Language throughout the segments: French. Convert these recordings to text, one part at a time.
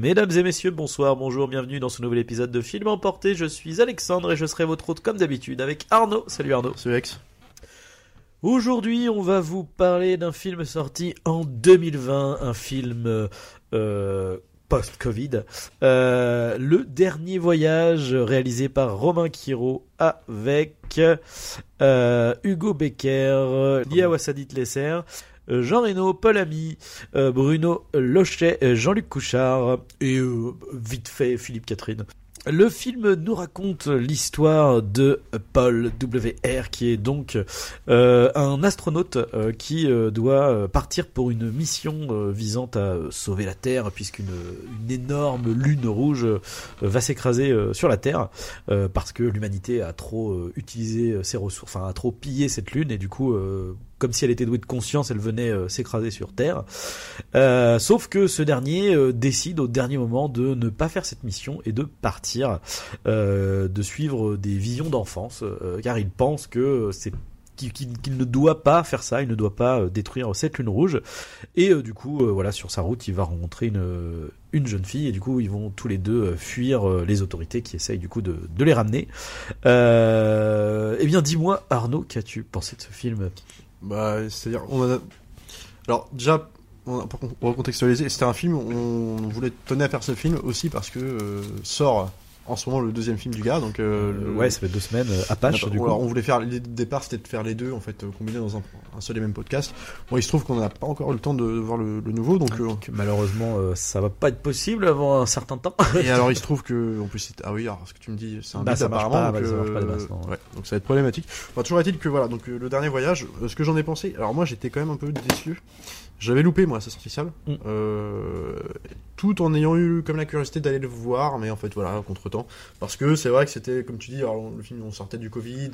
Mesdames et messieurs, bonsoir, bonjour, bienvenue dans ce nouvel épisode de Film Emporté. Je suis Alexandre et je serai votre hôte comme d'habitude avec Arnaud. Salut Arnaud. C'est Lex. Aujourd'hui, on va vous parler d'un film sorti en 2020, un film euh, post-Covid. Euh, le dernier voyage réalisé par Romain Quiro avec euh, Hugo Becker, Lia Wassadit Lesser. Euh, Jean Reno, Paul Ami, euh, Bruno Lochet, euh, Jean-Luc Couchard et vite fait Philippe Catherine. Le film nous raconte l'histoire de Paul W.R. qui est donc euh, un astronaute euh, qui euh, doit partir pour une mission visant à sauver la Terre puisqu'une une énorme lune rouge va s'écraser sur la Terre parce que l'humanité a trop utilisé ses ressources, enfin a trop pillé cette lune et du coup comme si elle était douée de conscience, elle venait euh, s'écraser sur Terre. Euh, sauf que ce dernier euh, décide au dernier moment de ne pas faire cette mission et de partir, de suivre des visions d'enfance, car il pense que c'est qu'il ne doit pas faire ça, il ne doit pas détruire cette lune rouge. Et du coup, voilà, sur sa route, il va rencontrer une, une jeune fille, et du coup, ils vont tous les deux fuir les autorités qui essayent du coup de, de les ramener. Eh bien, dis-moi, Arnaud, qu'as-tu pensé de ce film? Bah, c'est-à-dire, on a. Alors, déjà, pour recontextualiser, c'était un film, on voulait tenir à faire ce film aussi parce que euh, sort en ce moment le deuxième film du gars, donc. euh, le- Ouais, ça fait deux semaines, euh, Apache, Attends, du coup. alors, on voulait faire de départ c'était de faire les deux en fait euh, combinés dans un, un seul et même podcast bon il se trouve qu'on n'a pas encore eu le temps de voir le, le nouveau donc euh, Donc, malheureusement, euh, ça va pas être possible avant un certain temps. et alors il se trouve que en plus ah oui alors ce que tu me dis c'est un Bah, bide ça marche apparemment pas, donc, bah, ça marche pas euh, masses, non. ouais, donc ça va être problématique enfin, toujours est-il que voilà donc euh, le dernier voyage euh, ce que j'en ai pensé alors moi j'étais quand même un peu déçu j'avais loupé moi sa sortie salle Mm. euh, tout en ayant eu comme la curiosité d'aller le voir mais en fait voilà contre temps parce que c'est vrai que c'était comme tu dis alors, le film on sortait du Covid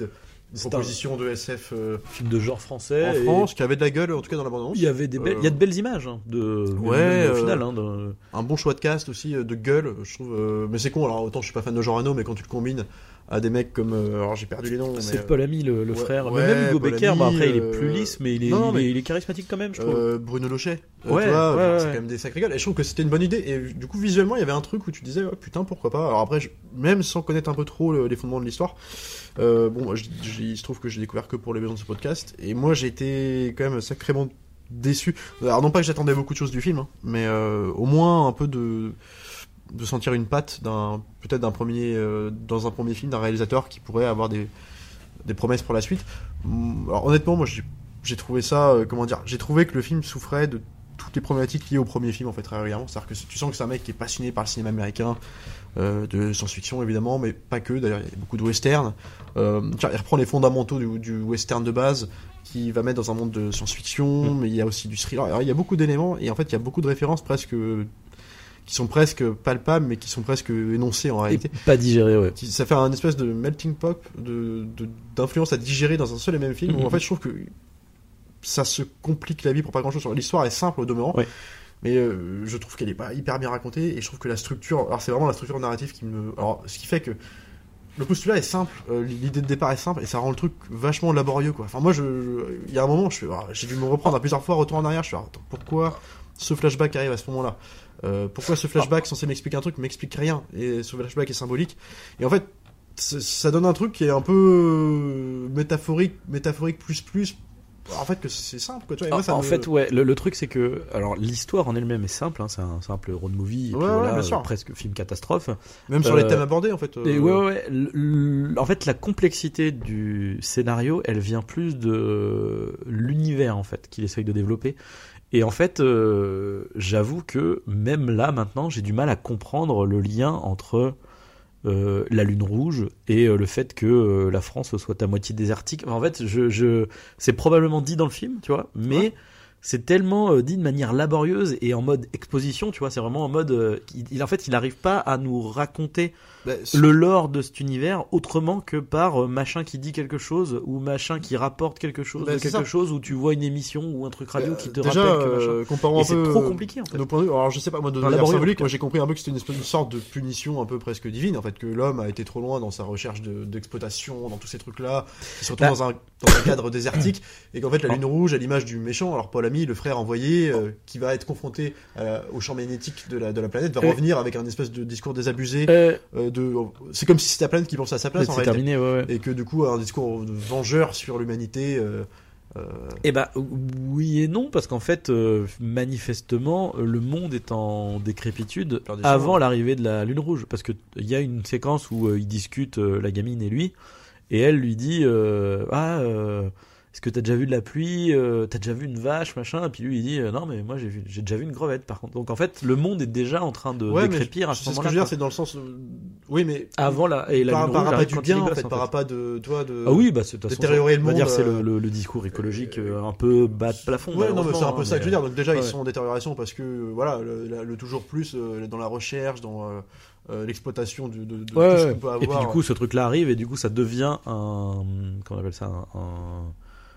une un- proposition de SF euh, film de genre français. en et France qui avait de la gueule en tout cas dans l'abondance Il y avait des Euh, il y a de belles images hein, de, Ouais, au euh, final. Hein, de- un bon choix de cast aussi de gueule je trouve mais c'est con alors autant je suis pas fan de Jean Reno mais quand tu le combines à des mecs comme euh, alors j'ai perdu les noms C'est euh, Paul Ami, le, le ouais, frère. ouais, mais même Hugo Paul Becker, Ami, bah, après il est euh, plus lisse, mais il est, non, il, mais- est, il est charismatique quand même, je trouve. Bruno Lochet Ouais, c'est quand même des sacrés gueules. Et je trouve que c'était une bonne idée. Et du coup visuellement il y avait un truc où tu disais oh, putain pourquoi pas. Alors après je- même sans connaître un peu trop le- les fondements de l'histoire euh, bon moi, je- je- il se trouve que j'ai découvert que pour les besoins de ce podcast. Et moi j'ai été quand même sacrément déçu. Alors non pas que j'attendais beaucoup de choses du film hein, mais au moins un peu de de sentir une patte d'un peut-être d'un premier euh, dans un premier film d'un réalisateur qui pourrait avoir des des promesses pour la suite. Hum, alors honnêtement moi j'ai trouvé ça euh, comment dire j'ai trouvé que le film souffrait de toutes les problématiques liées au premier film en fait très régulièrement. C'est à dire que tu sens que c'est un mec qui est passionné par le cinéma américain euh, de science-fiction évidemment mais pas que. D'ailleurs il y a beaucoup de western tiens, il reprend les fondamentaux du, du western de base qui va mettre dans un monde de science-fiction mais il y a aussi du thriller. Alors, il y a beaucoup d'éléments et en fait il y a beaucoup de références presque qui sont presque palpables mais qui sont presque énoncées en Et réalité pas digéré, ouais. ça fait un espèce de melting pot de de- d'influence à digérer dans un seul et même film. où en fait, je trouve que ça se complique la vie pour pas grand chose. L'histoire est simple au demeurant, Ouais. mais euh, je trouve qu'elle est pas hyper bien racontée et je trouve que la structure, alors c'est vraiment la structure narrative qui me, alors ce qui fait que le postulat est simple, euh, l'idée de départ est simple et ça rend le truc vachement laborieux quoi. Enfin moi, je, il y a un moment, je ah, j'ai dû me reprendre à plusieurs fois, retour en arrière, je fais, ah, attends, pourquoi ce flashback arrive à ce moment-là? Euh, Pourquoi ce flashback censé m'expliquer un truc m'explique rien et ce flashback est symbolique Et en fait, ça donne un truc qui est un peu euh, métaphorique, métaphorique plus plus. En fait, que c'est simple quoi. Tu vois, moi, en ça en me- fait, ouais, le, le truc c'est que, alors l'histoire en elle-même est simple, hein, c'est un simple road movie, et puis Ouais, ouais, voilà, bien sûr. euh, presque film catastrophe. même sur les euh, thèmes abordés en fait. Et ouais, ouais, en fait, la complexité du scénario, elle vient plus de l'univers en fait qu'il essaye de développer. Et en fait, euh, j'avoue que même là maintenant, j'ai du mal à comprendre le lien entre euh, la lune rouge et euh, le fait que la France soit à moitié désertique. Enfin, en fait, je, je, c'est probablement dit dans le film, tu vois, mais Ouais. c'est tellement dit de manière laborieuse et en mode exposition, tu vois. C'est vraiment en mode, il- en fait, il n'arrive pas à nous raconter Bah, le lore de cet univers autrement que par euh, machin qui dit quelque chose ou machin qui rapporte quelque chose Bah, de quelque ça. chose où tu vois une émission ou un truc radio bah, qui te déjà, rappelle que machin. euh, comparons Et un c'est peu trop compliqué en fait. nos points de. Alors je sais pas moi de manière laborieux, symbolique, moi j'ai compris un peu que c'était une, sorte de punition un peu presque divine en fait que l'homme a été trop loin dans sa recherche de- d'exploitation dans tous ces trucs là, qui se retrouve Bah. dans un dans un cadre désertique et qu'en fait la lune rouge à l'image du méchant, alors Paul Ami, le frère envoyé euh, qui va être confronté au champ magnétique de la de la planète, va Euh. revenir avec un espèce de discours désabusé Euh, euh, de c'est comme si c'était la planète qui pensait à sa place en terminé, ouais, ouais. Et que du coup un discours de vengeur sur l'humanité euh, euh, Eh ben oui et non parce qu'en fait euh, manifestement le monde est en décrépitude avant l'arrivée de la lune rouge. Parce que il y a une séquence où euh, ils discutent euh, la gamine et lui et elle lui dit ah que t'as déjà vu de la pluie euh, t'as déjà vu une vache machin et puis lui il dit euh, non mais moi j'ai vu j'ai déjà vu une crevette par contre donc en fait le monde est déjà en train de ouais, décrépir à ce c'est ce que moment-là je veux dire, c'est dans le sens euh, oui mais avant la et la par, par rapport du bien en gosse, fait, par rapport de toi de ah oui, bah c'est détériorer le monde, dire c'est euh, le, le- le discours écologique euh, un peu bas de plafond. Ouais, non, mais c'est un peu ça hein, que je veux dire. Donc déjà, ouais, ils sont en détérioration parce que voilà, le, toujours plus dans la recherche, dans euh, l'exploitation de, de, de Ouais, tout ce qu'on peut avoir. Et puis du coup, ce truc-là arrive et du coup, ça devient un, comment on appelle ça, un, un-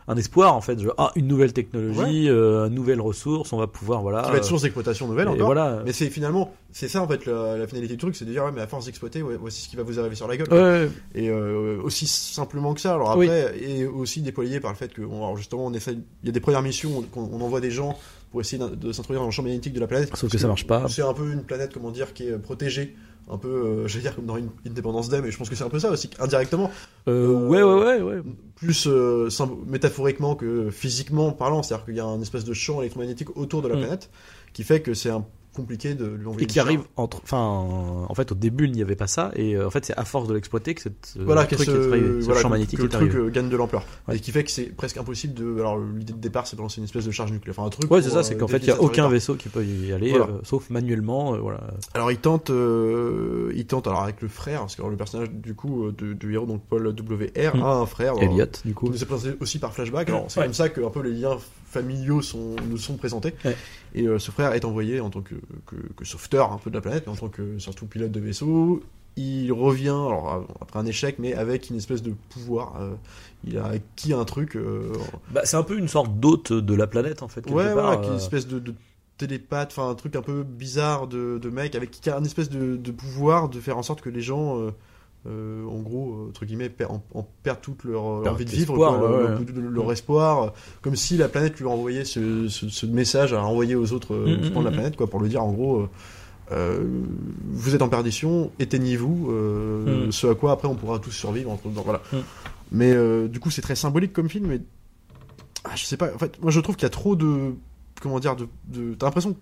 un espoir en fait. Ah, une nouvelle technologie, euh, une nouvelle ressource, on va pouvoir voilà. qui va être euh, source d'exploitation nouvelle encore. voilà. Mais c'est finalement, c'est ça en fait la, la finalité du truc, c'est de dire ouais, mais à force d'exploiter, ouais, voici ce qui va vous arriver sur la gueule. Ouais, ouais. Et euh, aussi simplement que ça. Alors Oui. après, et aussi déployé par le fait que, on- alors justement, on essaie, il y a des premières missions, qu'on on envoie des gens pour essayer de s'introduire dans le champ magnétique de la planète. Sauf que Parce ça marche pas. C'est un peu une planète, comment dire, qui est protégée. Un peu, euh, j'allais dire comme dans une Independence Day, mais je pense que c'est un peu ça aussi, indirectement. Euh, Euh, ouais, ouais, ouais, ouais. plus euh, métaphoriquement que physiquement parlant, c'est-à-dire qu'il y a un espèce de champ électromagnétique autour de la Mm. planète qui fait que c'est un compliqué de lui envoyer Et qui arrive entre, enfin, en fait, au début, il n'y avait pas ça, et euh, en fait, c'est à force de l'exploiter que cette euh, Voilà, truc ce, est arrivé, ce voilà, champ que- magnétique que le est truc arrivé. euh, gagne de l'ampleur. Ouais. Et qui fait que c'est presque impossible de. Alors l'idée de départ, c'est de lancer une espèce de charge nucléaire, enfin un truc. Ouais, c'est ça, c'est qu'en fait, il n'y a aucun vaisseau qui peut y aller, Voilà. euh, sauf manuellement, euh, voilà. Alors il tente, euh, il tente alors avec le frère, parce que alors, le personnage du coup du héros donc Paul W.R. Mm. a un frère. Elliot, du coup. nous est présenté aussi par flashback. Alors c'est Ouais. comme ça que un peu les liens familiaux sont nous sont présentés. Ouais. Et euh, ce frère est envoyé en tant que, que, que sauveteur un peu de la planète, mais en tant que surtout pilote de vaisseau. Il revient alors après un échec, mais avec une espèce de pouvoir. euh, il a acquis un truc. euh, Bah, c'est un peu une sorte d'hôte de la planète, en fait. ouais, part, voilà, euh, une espèce de, de télépathe, enfin un truc un peu bizarre de, de mec avec qui a un espèce de, de pouvoir de faire en sorte que les gens, euh, en gros, euh, entre guillemets, per- en, en perdent toute leur euh, envie de vivre, espoir, quoi, ouais, leur, ouais. leur- leur espoir, comme si la planète lui envoyait ce, ce, ce message à envoyer aux autres Mm, occupants de la mm, planète, quoi, pour lui dire en gros. euh, vous êtes en perdition, éteignez-vous, euh, Mm. ce à quoi après on pourra tous survivre. Entre, voilà. Mm. Mais du coup, c'est très symbolique comme film, mais ah, je sais pas. En fait, moi, je trouve qu'il y a trop de, comment dire, de, de... t'as l'impression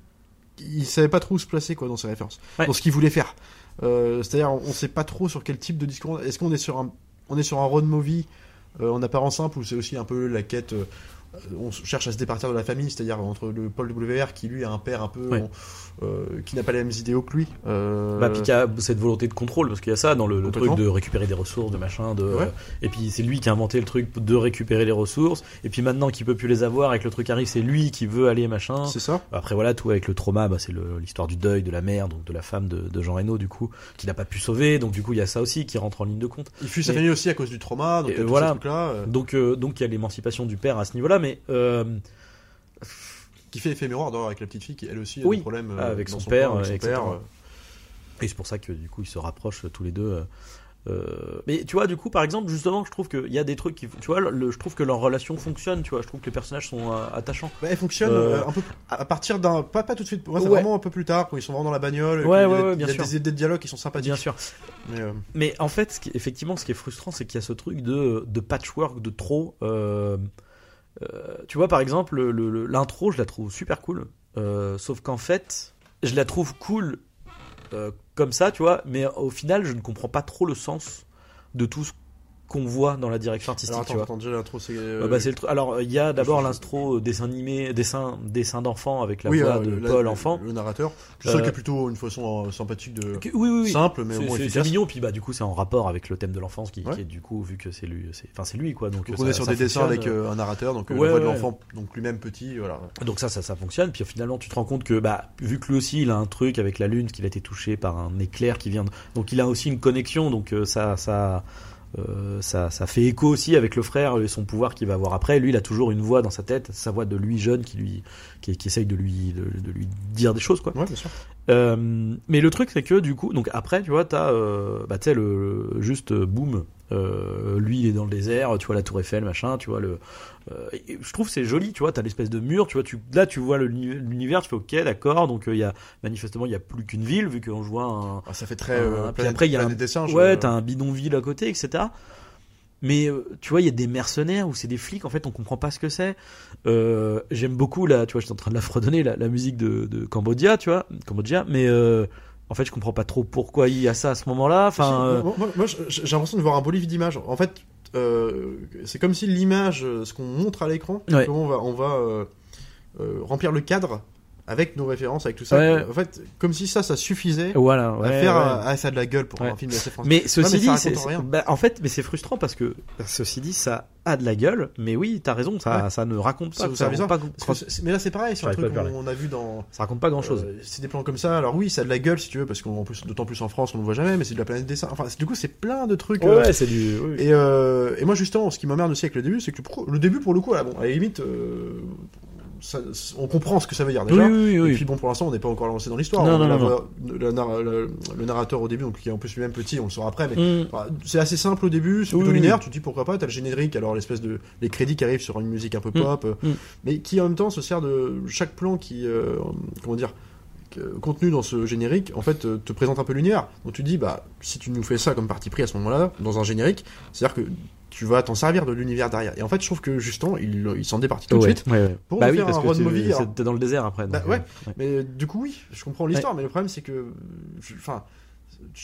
qu'il savait pas trop où se placer quoi dans ses références, Ouais. dans ce qu'il voulait faire. Euh, C'est-à-dire, on, on sait pas trop sur quel type de discours. Est-ce qu'on est sur un, on est sur un road movie euh, en apparence simple ou c'est aussi un peu la quête. On cherche à se départir de la famille, c'est-à-dire entre le Paul WR qui lui a un père un peu euh, qui n'a pas les mêmes idéaux que lui. euh, Bah, puis qu'il y a cette volonté de contrôle, parce qu'il y a ça dans le, le truc de récupérer des ressources, de machin, de. Ouais. Et puis c'est lui qui a inventé le truc de récupérer les ressources. Et puis maintenant qu'il peut plus les avoir et que le truc arrive, c'est lui qui veut aller machin. c'est ça. Après voilà, tout avec le trauma, bah, c'est l'histoire du deuil de la mère, donc de la femme de, de Jean Reno du coup, qui n'a pas pu sauver. Donc du coup il y a ça aussi qui rentre en ligne de compte. Il fuit sa famille aussi à cause du trauma, donc Et voilà. euh, Donc euh, donc il y a l'émancipation du père à ce niveau-là, mais euh, qui fait effet miroir d'ailleurs avec la petite fille qui elle aussi a Oui, des problèmes euh, avec son père, corps, avec son etc. père, euh. Et c'est pour ça que du coup ils se rapprochent tous les deux. euh, euh, mais tu vois, du coup, par exemple, justement, je trouve qu'il y a des trucs qui, tu vois, le- je trouve que leur relation fonctionne. Tu vois, je trouve que les personnages sont euh, attachants. Bah, elle fonctionne Euh, euh, un peu à partir d'un pas pas tout de suite. Moi, c'est Ouais. vraiment un peu plus tard quand ils sont vraiment dans la bagnole. Ouais, ouais, ouais, il y a bien sûr. des idées de dialogue qui sont sympathiques. Bien sûr. Mais, euh, Mais en fait, ce qui, effectivement, ce qui est frustrant, c'est qu'il y a ce truc de, de patchwork, de trop. Euh, tu vois, par exemple, le- le- l'intro, je la trouve super cool. Euh, sauf qu'en fait, je la trouve cool euh, comme ça, tu vois. Mais au final, je ne comprends pas trop le sens de tout ce qu'on voit dans la direction artistique. Alors tu attends, vois. attends, déjà l'intro c'est. bah, le truc. Alors il y a d'abord l'intro euh, dessin animé, dessin, dessin d'enfant avec la oui, voix euh, de la- Paul enfant. Le narrateur. Je sais Euh, qu'il y a plutôt une façon sympathique de. Oui, oui, oui. Simple, mais au C'est- moins mignon, puis bah du coup c'est en rapport avec le thème de l'enfance qui, Ouais. qui est du coup vu que c'est lui, c'est enfin c'est lui quoi. Donc, Donc on est sur des dessins avec euh, un narrateur, donc Ouais, la voix de l'enfant, donc lui-même petit, voilà. Donc ça, ça, ça fonctionne. Puis finalement, tu te rends compte que, bah, vu que lui aussi, il a un truc avec la lune, qu'il a été touché par un éclair qui vient. de- Donc il a aussi une connexion. Donc ça, ça, euh, ça, ça fait écho aussi avec le frère et son pouvoir qu'il va avoir après. Lui, il a toujours une voix dans sa tête, sa voix de lui jeune qui lui, qui, qui essaye de lui, de, de lui dire des choses, quoi. Ouais, bien sûr. Euh, mais le truc c'est que du coup, donc après, tu vois, t'as, euh, bah, le, le- juste boum. Euh, lui il est dans le désert, tu vois la tour Eiffel, machin, tu vois le. euh, et je trouve c'est joli, tu vois, t'as l'espèce de mur, tu vois, tu là tu vois l'univers, tu fais ok, d'accord, donc euh, il y a manifestement il y a plus qu'une ville vu qu'on voit un, Ah, ça fait très. Puis planète- après, il y a un- des singes. Ouais, t'as un bidonville à côté, etc. Mais tu vois, il y a des mercenaires ou c'est des flics, en fait, on comprend pas ce que c'est. J'aime beaucoup, là, tu vois, j'étais en train de la fredonner, la, la musique de, de Cambodia, tu vois, Cambodia, mais en fait, je comprends pas trop pourquoi il y a ça à ce moment-là. Enfin, euh, moi, moi- moi, j'ai l'impression de voir un beau livre d'images. En fait, euh, c'est comme si l'image, euh, ce qu'on montre à l'écran, Ouais. on va, on va euh, euh, remplir le cadre avec nos références, avec tout ça. Ouais. En fait, comme si ça, ça suffisait voilà. à ouais, faire ouais. euh, ah, ça a de la gueule pour un film de SF français. Mais ceci mais dit, bah, en fait, mais c'est frustrant parce que ceci dit, ça a de la gueule. Mais oui, t'as raison, ça, ça ne raconte pas. Ça- raconte pas, mais là, c'est pareil sur un truc à qu'on a vu dans. ça raconte pas grand chose. Euh, c'est des plans comme ça. Alors oui, ça a de la gueule si tu veux, parce qu'en plus, d'autant plus en France, on ne voit jamais, mais c'est de la planète dessin. Enfin, du coup, c'est plein de trucs. euh, ouais, c'est du. oui. Et, euh, et moi justement, ce qui m'emmerde aussi avec le début, c'est que le, pro- le début pour le coup, là, bon, à la limite, ça- on comprend ce que ça veut dire déjà. oui, oui, oui. Et puis bon, pour l'instant, on n'est pas encore lancé dans l'histoire. Le, nar- le- le narrateur au début, donc qui est en plus lui-même petit, on le saura après, mais Mm. enfin, c'est assez simple au début, c'est plutôt linéaire. Tu te dis pourquoi pas, t'as le générique, alors l'espèce de les crédits qui arrivent sur une musique un peu Mm. pop, euh, Mm. mais qui en même temps se sert de chaque plan qui, euh, comment dire, contenu dans ce générique, en fait, euh, te présente un peu l'univers. Donc tu te dis, bah, si tu nous fais ça comme parti pris à ce moment-là, dans un générique, c'est-à-dire que tu vas t'en servir de l'univers derrière. Et en fait, je trouve que justement, il, il s'en départit tout de Ouais, suite. ouais, ouais. Pour bah oui, faire parce un que road tu- movie, c'était dans le désert après. Bah donc, ouais. euh, ouais. Mais euh, du coup, oui, je comprends l'histoire, mais le problème, c'est que, enfin, je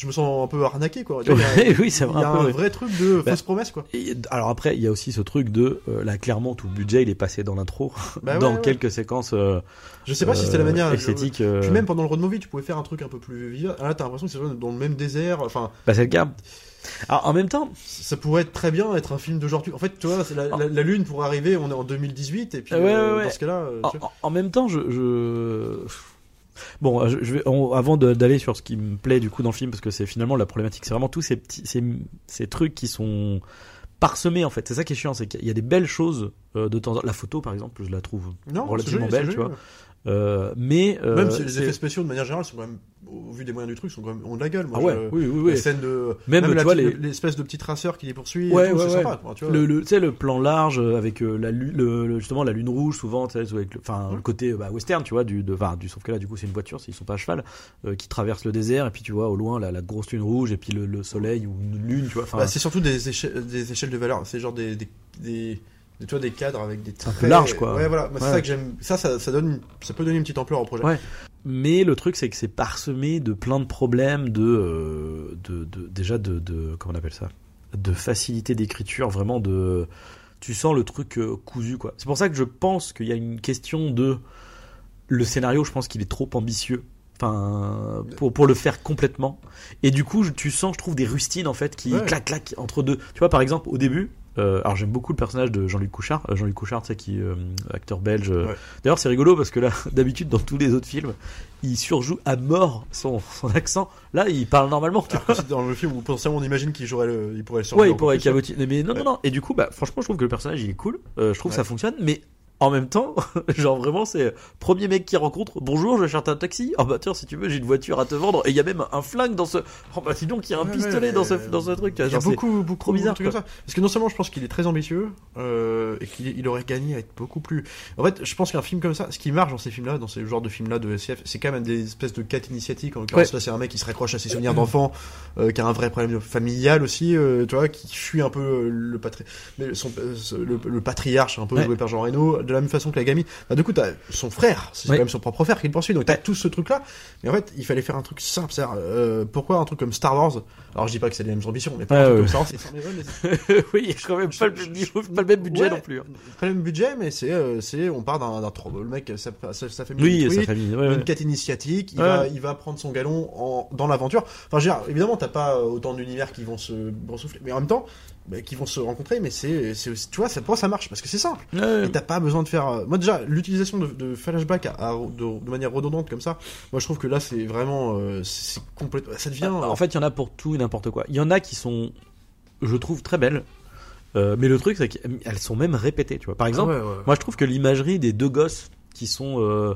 me sens un peu arnaqué, quoi. A- oui, c'est Il y vrai. a un peu, un ouais. vrai truc de Bah, fausse promesse, quoi. Et, alors après, il y a aussi ce truc de euh, là clairement tout le budget il est passé dans l'intro, Bah dans ouais. quelques séquences euh, Je sais pas si c'était la euh, manière. esthétique. euh, Puis même pendant le road movie, tu pouvais faire un truc un peu plus vivant. Là, t'as l'impression que c'est dans le même désert. Enfin, bah, c'est le cas. Alors en même temps, ça pourrait être très bien être un film d'aujourd'hui. En fait, tu vois, c'est la, la- la Lune pour arriver, on est en 2018, et puis Ouais, euh, dans ce cas-là, euh, en, même temps, je, je... bon, je, je vais on- avant d'aller sur ce qui me plaît du coup dans le film parce que c'est finalement la problématique, c'est vraiment tous ces petits ces, ces trucs qui sont parsemés en fait. C'est ça qui est chiant, c'est qu'il y a des belles choses euh, de temps en temps. La photo par exemple, je la trouve non, relativement joli, belle, tu vois. Euh, mais euh, Même si les effets spéciaux de manière générale sont quand même, au vu des moyens du truc, sont quand même ont de la gueule. Moi, ah ouais, je- oui, oui, oui. La scène de Même, vois, petite- les- l'espèce de petit traceur qui les poursuit, Ouais, ouais, c'est sympa. quoi, tu vois. le, le, tu sais, le plan large euh, avec euh, la lu- le, justement la lune rouge souvent avec le, enfin le côté euh, bah, western tu vois du de, du sauf que là du coup c'est une voiture ils sont pas à cheval qui traverse le désert et puis tu vois au loin la, la grosse lune rouge et puis le, le soleil ou une lune tu vois Bah, c'est surtout des échelles, des échelles de valeur. C'est genre des, des, des, des- tu vois, des cadres avec des un peu traits- large, quoi. Ouais, voilà. C'est Ouais. ça que j'aime. Ça, ça, ça donne, ça peut donner une petite ampleur au projet. Ouais. mais le truc c'est que c'est parsemé de plein de problèmes de euh, de, de déjà de, de comment on appelle ça? De facilité d'écriture vraiment de tu sens le truc euh, cousu quoi c'est pour ça que je pense qu'il y a une question de le scénario je pense qu'il est trop ambitieux enfin pour pour le faire complètement et du coup tu sens je trouve des rustines en fait qui Ouais. clac clac entre deux tu vois par exemple au début euh, alors j'aime beaucoup le personnage de Jean-Luc Couchard Euh, Jean-Luc Couchard sais qui euh, acteur belge euh. Ouais. d'ailleurs c'est rigolo parce que là d'habitude dans tous les autres films il surjoue à mort son, son accent là il parle normalement Alors c'est dans le film où potentiellement on imagine qu'il jouerait le, il pourrait le Ouais, surjouer il encore pourrait hein. cabotiner. Mais non, non, non. Et du coup, bah, franchement, je trouve que le personnage, il est cool. Je trouve que ça Ouais. fonctionne. Mais en même temps, genre vraiment, c'est euh, premier mec qui rencontre. Bonjour, je cherche un taxi. Oh bah tiens, si tu veux, j'ai une voiture à te vendre. Et il y a même un flingue dans ce. Oh bah dis donc, il y a un Ouais, pistolet ouais, dans ce dans ce truc. Il y a beaucoup, beaucoup trop bizarre, trucs comme ça. Parce que non seulement je pense qu'il est très ambitieux euh, et qu'il il aurait gagné à être beaucoup plus. En fait, je pense qu'un film comme ça, ce qui marche dans ces films-là, dans ces genres de films-là de SF, c'est quand même des espèces de quêtes initiatiques. En l'occurrence, Ouais. là, c'est un mec qui se raccroche à ses souvenirs d'enfant, euh, qui a un vrai problème familial aussi, euh, tu vois, qui fuit un peu le patri... son, le, le patriarche un peu joué par Jean Reno. De la même façon que la gamine. Bah, du coup, t'as son frère, c'est quand même son propre frère qui le poursuit, donc t'as tout ce truc-là. Mais en fait, il fallait faire un truc simple. euh, pourquoi un truc comme Star Wars Alors, je dis pas que c'est les mêmes ambitions, mais pas Ouais, un truc comme Star Wars, c'est oui, il y a quand même pas le même niveau, pas le même budget Ouais. non plus. hein. Pas le même budget, mais c'est, euh, c'est, on part d'un, d'un trop, le mec, sa, sa, sa famille. Oui, sa famille. ouais, une quête initiatique, il va, il va prendre son galon en, dans l'aventure. Enfin, je veux dire, évidemment, t'as pas euh, autant d'univers qui vont se souffler, mais en même temps, bah, qui vont se rencontrer, mais c'est, aussi, tu vois, ça, pour ça marche parce que c'est simple. Ouais. Et t'as pas besoin de faire. euh, Moi déjà, l'utilisation de, de flashback à, à- de, de manière redondante comme ça, moi je trouve que là c'est vraiment, euh, c'est complètement, ça devient. Bah, en fait, il y en a pour tout et n'importe quoi. Il y en a qui sont, je trouve, très belles. Euh, mais le truc, c'est qu'elles sont même répétées, tu vois. Par exemple, Ah ouais, ouais. moi, je trouve que l'imagerie des deux gosses qui sont, euh,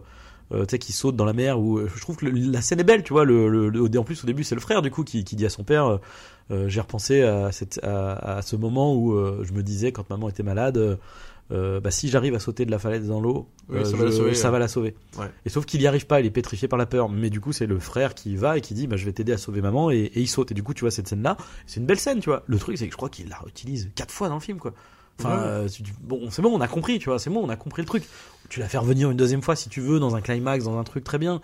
euh, tu sais, qui sautent dans la mer, ou je trouve que le- la scène est belle, tu vois. Le, le- le- en plus, au début, c'est le frère, du coup, qui, qui dit à son père, euh, euh, j'ai repensé à, cette, à, à ce moment où euh, je me disais, quand maman était malade, euh, euh, bah, si j'arrive à sauter de la falaise dans l'eau, Oui, euh, ça va la sauver, ça ouais. va la sauver. Ouais. Et sauf qu'il y arrive pas, il est pétrifié par la peur. Mais du coup, c'est le frère qui va et qui dit, bah, je vais t'aider à sauver maman, et, et il saute. Et du coup, tu vois cette scène-là, c'est une belle scène, tu vois. Le truc, c'est que je crois qu'il la réutilise quatre fois dans le film, quoi. Enfin, Ouais. euh, bon, c'est bon, on a compris, tu vois, c'est bon, on a compris le truc. Tu la fais revenir une deuxième fois si tu veux, dans un climax, dans un truc très bien.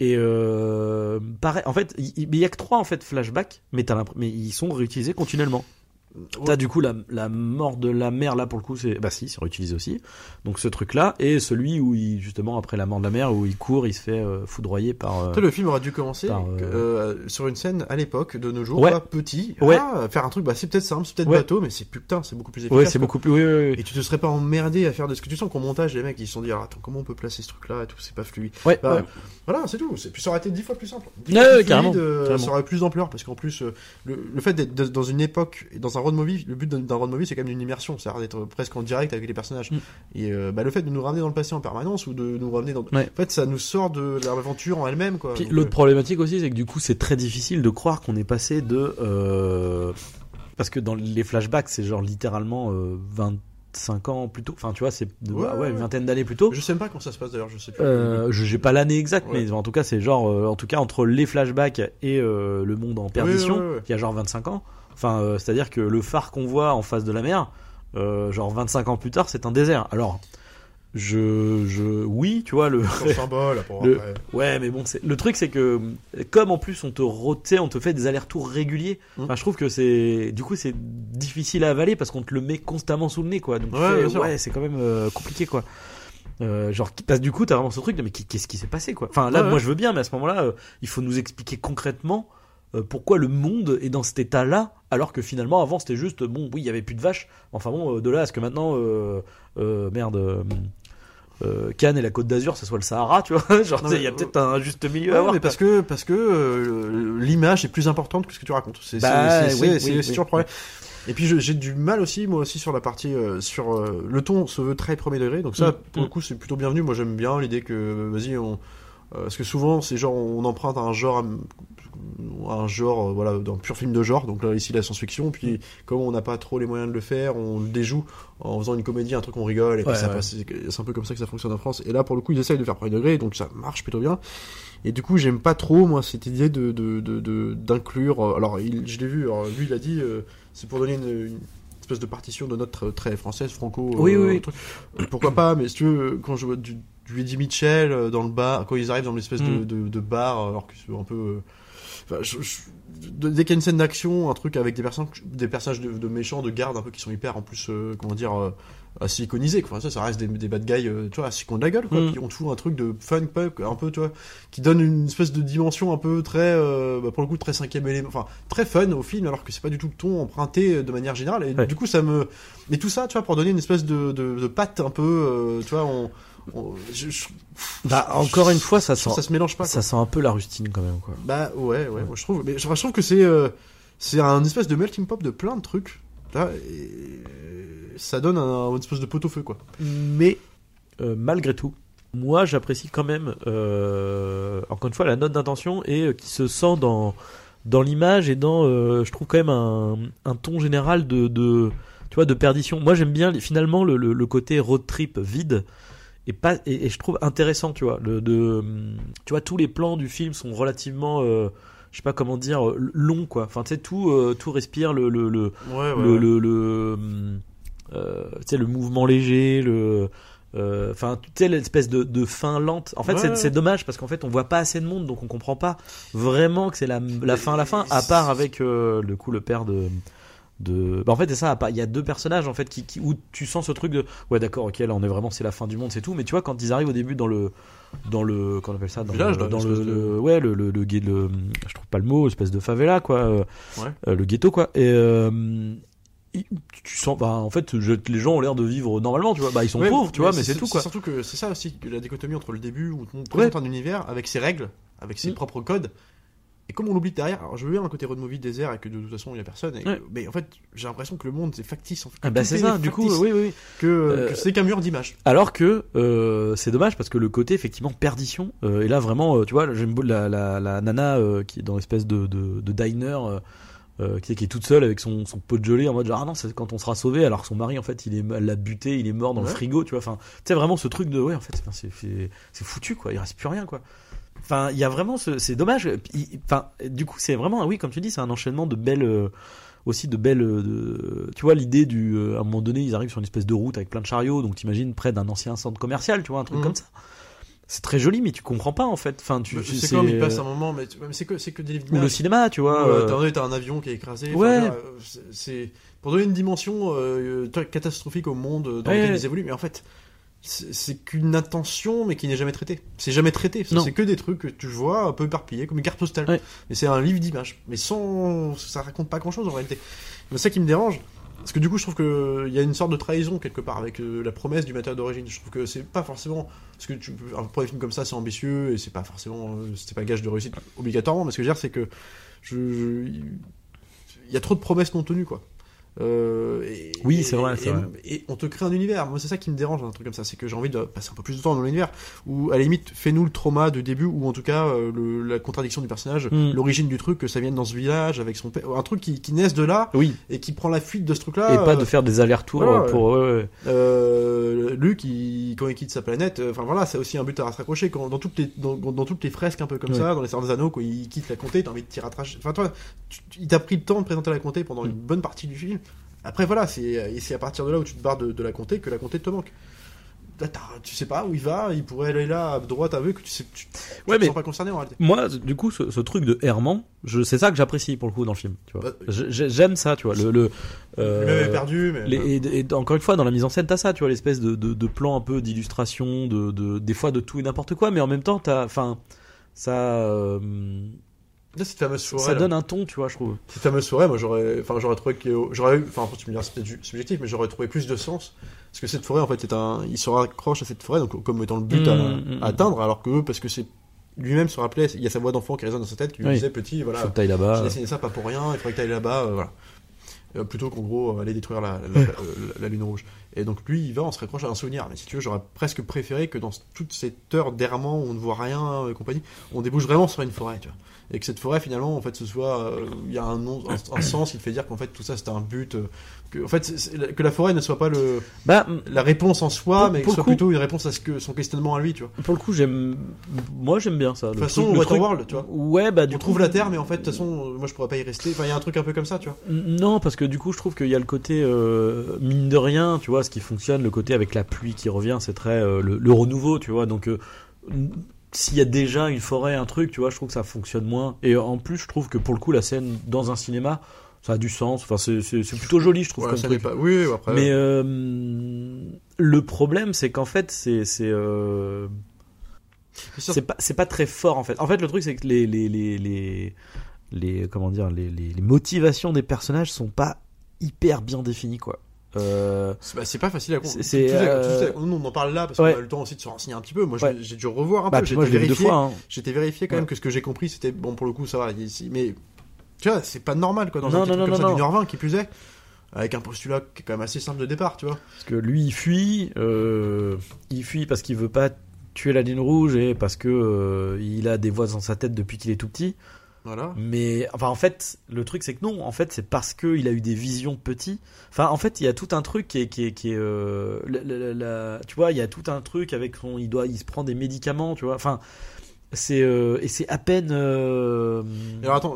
Et euh, pareil, en fait, il y, a que trois en fait flashbacks, mais, mais ils sont réutilisés continuellement. T'as du coup la, la mort de la mère là pour le coup c'est bah si c'est réutilisé aussi donc ce truc là et celui où il justement après la mort de la mère où il court il se fait euh, foudroyer par euh, le film aurait dû commencer par, euh, euh, sur une scène à l'époque de nos jours, Ouais. pas petit, Ouais. ah, faire un truc, bah c'est peut-être simple, c'est peut-être Ouais. bateau, mais c'est putain, c'est beaucoup plus efficace. ouais c'est beaucoup plus oui, oui, oui. Et tu te serais pas emmerdé à faire de ce que tu sens qu'au montage, les mecs ils se sont dit, ah, attends, comment on peut placer ce truc-là et tout, c'est pas fluide. Ouais, Bah. Voilà, c'est tout. C'est- Puis ça aurait été dix fois plus simple. Dix Ouais, fois plus carrément, fluide, carrément. Ça aurait plus d'ampleur parce qu'en plus, le, le fait d'être dans une époque, et dans un road movie, le but d'un road movie c'est quand même une immersion, c'est-à-dire d'être presque en direct avec les personnages. Mm. Et euh, bah, le fait de nous ramener dans le passé en permanence ou de nous ramener dans. Ouais. En fait, ça nous sort de l'aventure en elle-même, quoi. Puis Donc, l'autre euh, problématique aussi, c'est que du coup, c'est très difficile de croire qu'on est passé de. euh, Parce que dans les flashbacks, c'est genre littéralement euh, 25 ans plus tôt. Enfin, tu vois, c'est de- Ouais, bah ouais, une ouais. vingtaine d'années plus tôt. Je sais même pas quand ça se passe d'ailleurs, je sais plus. Euh, je j'ai pas l'année exacte, Ouais. mais en tout cas, c'est genre, euh, en tout cas, entre les flashbacks et euh, le monde en perdition, ouais, ouais. il y a genre 25 ans. Enfin, euh, c'est-à-dire que le phare qu'on voit en face de la mer, euh, genre 25 ans plus tard, c'est un désert. Alors, je, je, oui, tu vois, le. Symbole pour Le- après. Ouais, mais bon, c'est le truc, c'est que comme en plus on te sais, on te fait des allers-retours réguliers. Mm. Enfin, je trouve que c'est du coup c'est difficile à avaler parce qu'on te le met constamment sous le nez, quoi. Donc Ouais, c'est quand même euh, compliqué, quoi. Euh, genre parce que du coup t'as vraiment ce truc de mais qu'est-ce qui s'est passé quoi? Enfin là Ouais, moi je veux bien mais à ce moment-là euh, il faut nous expliquer concrètement euh, pourquoi le monde est dans cet état-là alors que finalement avant c'était juste bon oui il y avait plus de vaches enfin bon euh, de là à ce que maintenant euh, merde euh, Cannes et la Côte d'Azur ça soit le Sahara tu vois genre il y a peut-être un juste milieu Ouais, à voir mais parce que parce que euh, l'image est plus importante que ce que tu racontes. C'est Bah, oui, oui, toujours le problème. Et puis j'ai du mal aussi, moi aussi, sur la partie sur le ton se veut très premier degré. Donc ça, Mm, pour mm. le coup, c'est plutôt bienvenu. Moi, j'aime bien l'idée que vas-y, on parce que souvent, c'est genre on emprunte un genre un genre euh, voilà d'un pur film de genre. Donc là, ici, la science-fiction. Puis comme on n'a pas trop les moyens de le faire, on le déjoue en faisant une comédie, un truc on rigole. Et puis Ouais, ça ouais. passe. C'est un peu comme ça que ça fonctionne en France. Et là, pour le coup, ils essayent de faire premier degré, donc ça marche plutôt bien. Et du coup, j'aime pas trop, moi, cette idée de de- de- de- d'inclure. euh, alors, il, je l'ai vu, alors, lui, il a dit, euh, c'est pour donner une, une espèce de partition de notes très- française, franco. Oui, oui, oui. truc. Pourquoi pas, mais si tu veux, quand je vois du, du Eddie Mitchell dans le bar, quand ils arrivent dans l'espèce de, Mm. de, de bar, alors que c'est un peu. Enfin, je- je- de- dès qu'il y a une scène d'action, un truc avec des personnes, des personnages de, de méchants, de gardes, un peu qui sont hyper, en plus, euh, comment dire, euh, assez iconisés. Quoi. Ça, ça reste des, des bad guys, euh, tu vois, assez de la gueule, quoi. Mm. Puis on te fout un truc de fun punk, un peu, tu vois, qui donne une espèce de dimension un peu très, euh, bah, pour le coup, très cinquième élément, enfin, très fun au film, alors que c'est pas du tout le ton emprunté euh, de manière générale. Et Ouais. du coup, ça me, mais tout ça, tu vois, pour donner une espèce de, de, de patte un peu, tu vois, on, on- je- je- Bah, encore une fois, ça sent, ça se mélange pas. quoi. ça sent un peu la rustine quand même, quoi. Bah ouais, ouais, moi je trouve. Mais je, je trouve que c'est euh, c'est un espèce de melting pot de plein de trucs. Là, et ça donne un, une espèce de pot au feu quoi. Mais euh, malgré tout, moi j'apprécie quand même, euh, encore une fois, la note d'intention et qui se sent dans, dans l'image et dans, je trouve quand même un, un ton général de, de, tu vois, de perdition. Moi j'aime bien finalement le, le, le côté road trip vide. Et, pas, et, et je trouve intéressant, tu vois, le, de, tu vois, tous les plans du film sont relativement, euh, je sais pas comment dire, longs, quoi. Enfin, tu sais, tout, euh, tout respire le, le, le, Ouais, le, le, le, euh, tu sais, le mouvement léger, le, euh, Enfin, tu sais l'espèce de, de fin lente. En fait, c'est dommage parce qu'en fait, on voit pas assez de monde, donc on comprend pas vraiment que c'est la, la fin, la fin. À part avec le coup le père de. De... Bah, en fait c'est ça il y a deux personnages en fait qui, qui- où tu sens ce truc de ouais d'accord ok là on est vraiment c'est la fin du monde c'est tout mais tu vois quand ils arrivent au début dans le dans le qu'on appelle ça dans Village, le, dans le, de- le- ouais le, le, le, le- je trouve pas le mot espèce de favela quoi euh, Ouais. euh, le ghetto quoi et euh, tu sens bah en fait je- les gens ont l'air de vivre normalement tu vois bah ils sont Ouais, pauvres tu vois mais c'est tout quoi Surtout que c'est ça aussi la dichotomie entre le début où on présente un univers avec ses règles, avec ses Mm. propres codes. Et comme on l'oublie derrière, alors je veux bien un côté road movie désert et que de toute façon il y a personne. et- Ouais. Mais en fait, j'ai l'impression que le monde c'est factice. En fait, Ah bah c'est est ça du coup oui oui que, Euh, que c'est qu'un mur d'images. Alors que euh, c'est dommage parce que le côté effectivement perdition euh, et là vraiment tu vois j'aime beaucoup la, la, la nana qui est dans l'espèce de, de, de diner euh, qui, est, qui est toute seule avec son, son pot de gelée en mode genre ah non c'est quand on sera sauvé alors que son mari en fait il est l'a buté il est mort dans le frigo tu vois enfin tu sais vraiment ce truc de ouais en fait c'est foutu quoi il reste plus rien quoi enfin il y a vraiment ce c'est dommage enfin du coup c'est vraiment oui comme tu dis c'est un enchaînement de belles euh, aussi de belles euh, de- tu vois l'idée du euh, à un moment donné ils arrivent sur une espèce de route avec plein de chariots donc t'imagines près d'un ancien centre commercial tu vois un truc Mhm. comme ça c'est très joli mais tu comprends pas en fait enfin tu Bah, c'est comme il passe un moment, mais, c'est que c'est que des ou le cinéma tu vois euh, t'as un- avion qui est écrasé. Ouais. c'est- pour donner une dimension euh, catastrophique au monde dans Ouais, lequel ouais. ils évoluent, mais en fait. C'est qu'une intention, mais qui n'est jamais traitée. C'est jamais traité. C'est que des trucs que tu vois un peu éparpillés, comme une carte postale. Ouais. Mais c'est un livre d'images. Mais sans. Ça raconte pas grand chose en réalité. C'est ça qui me dérange. Parce que du coup, je trouve qu'il y a une sorte de trahison quelque part avec euh, la promesse du matériau d'origine. Je trouve que c'est pas forcément. Parce que tu un premier film comme ça, c'est ambitieux et c'est pas forcément. euh, C'était pas gage de réussite obligatoirement. Mais ce que je veux dire, c'est que. Je, je- il y a trop de promesses non tenues, quoi. Euh, et- Oui, c'est vrai, vrai. Et on te crée un univers. Moi, c'est ça qui me dérange dans un truc comme ça. C'est que j'ai envie de passer un peu plus de temps dans l'univers. Ou à la limite, fais-nous le trauma du début, ou en tout cas, euh, le- la contradiction du personnage, Mm. l'origine du truc, que ça vienne dans ce village avec son père. Un truc qui, qui naisse de là oui et qui prend la fuite de ce truc-là. et pas euh, de faire des allers-retours voilà, euh, pour euh, Luke, il, quand il quitte sa planète, euh, enfin voilà, c'est aussi un but à rattracher. Quand, dans, toutes les, dans, dans toutes les fresques un peu comme ça, dans les Seigneurs des Anneaux, quand il quitte la comté, t'as envie de t'y rattracher. Enfin, toi, tu- tu- il t'a pris le temps de présenter la comté pendant Mm. une bonne partie du film. Après, voilà, c'est à partir de là où tu te barres de, de la comté que la comté te manque. Là, tu sais pas où il va, il pourrait aller là, à droite, à vue, que tu sais, tu, tu Ouais, te mais- sens pas concerné en réalité. moi du coup ce, ce truc de errement je c'est ça que j'apprécie pour le coup dans le film tu vois Bah, j'aime ça tu vois le, le euh, est perdu, mais. Les- et, et encore une fois, dans la mise en scène, t'as ça, tu vois, l'espèce de, de, de plan un peu d'illustration, de, de, des fois de tout et n'importe quoi, mais en même temps, t'as, enfin, ça, euh, cette fameuse forêt. ça là. donne un ton, tu vois, je trouve. Cette fameuse forêt, moi j'aurais, enfin j'aurais trouvé que, j'aurais eu, enfin tu me diras c'est peut-être ju- subjectif, mais j'aurais trouvé plus de sens parce que cette forêt en fait c'est un, il se raccroche à cette forêt donc comme étant le but à, Mm, mm, à atteindre, alors que eux, parce que c'est lui-même se rappelait, il y a sa voix d'enfant qui résonne dans sa tête qui lui Oui. disait petit, voilà, Faut là-bas. j'ai dessiné ça pas pour rien, il faudrait que t'ailles là-bas, euh, voilà. Euh, plutôt qu'en gros aller détruire la, la, la- la- la lune rouge. Et donc lui, il va, on se raccroche à un souvenir. Mais si tu veux, j'aurais presque préféré que dans toute cette heure d'errement où on ne voit rien et compagnie, on débouche vraiment sur une forêt, tu vois. Et que cette forêt, finalement, en fait, ce soit, euh, il y a un, nom- un, un sens qui fait dire qu'en fait tout ça c'était un but, euh, que, en fait, que la forêt ne soit pas le, Bah, la réponse en soi, Pour- mais que ce soit coup- plutôt une réponse à ce que son questionnement à lui, tu vois. pour le coup, j'aime, moi, j'aime bien ça. De toute façon, Waterworld, tu vois. Ouais, bah, du on coup, trouve la terre, mais en fait, de toute façon, moi je pourrais pas y rester. Enfin, il y a un truc un peu comme ça, tu vois. Non, parce que du coup, je trouve qu'il y a le côté euh, mine de rien, tu vois, ce qui fonctionne, le côté avec la pluie qui revient, c'est très euh, le, le renouveau, tu vois. Donc, euh, s'il y a déjà une forêt, un truc, tu vois, je trouve que ça fonctionne moins. Et en plus, je trouve que pour le coup, la scène dans un cinéma, ça a du sens. Enfin, c'est plutôt joli, je trouve, Ouais, comme ça truc. n'est pas. Oui, oui, après. Mais euh, le problème, c'est qu'en fait, c'est c'est euh, c'est pas c'est pas très fort en fait. En fait, le truc c'est que les les les les, les comment dire les, les, les motivations des personnages sont pas hyper bien définies quoi. Euh, C'est bah, c'est pas facile à comprendre. euh, nous, on en parle là parce Ouais. qu'on a eu le temps aussi de se renseigner un petit peu. Moi, Ouais. j'ai dû revoir un bah, peu. J'ai vérifié. hein. J'étais vérifié quand Ouais. même que ce que j'ai compris, c'était bon pour le coup, ça va. Ici, mais tu vois, c'est pas normal quoi dans Non, un non, comme ça d'une heure vingt qui plus est, avec un postulat qui est quand même assez simple de départ, tu vois. Parce que lui, il fuit. euh, il fuit parce qu'il veut pas tuer la ligne rouge et parce que il a des voix dans sa tête depuis qu'il est tout petit. Voilà. Mais enfin, en fait, le truc c'est que non. En fait, c'est parce que il a eu des visions petits. Enfin, en fait, il y a tout un truc qui est, qui est, qui est euh, la- la- la- la- tu vois, il y a tout un truc avec son, il doit, il se prend des médicaments, tu vois. Enfin, c'est euh, et c'est à peine euh,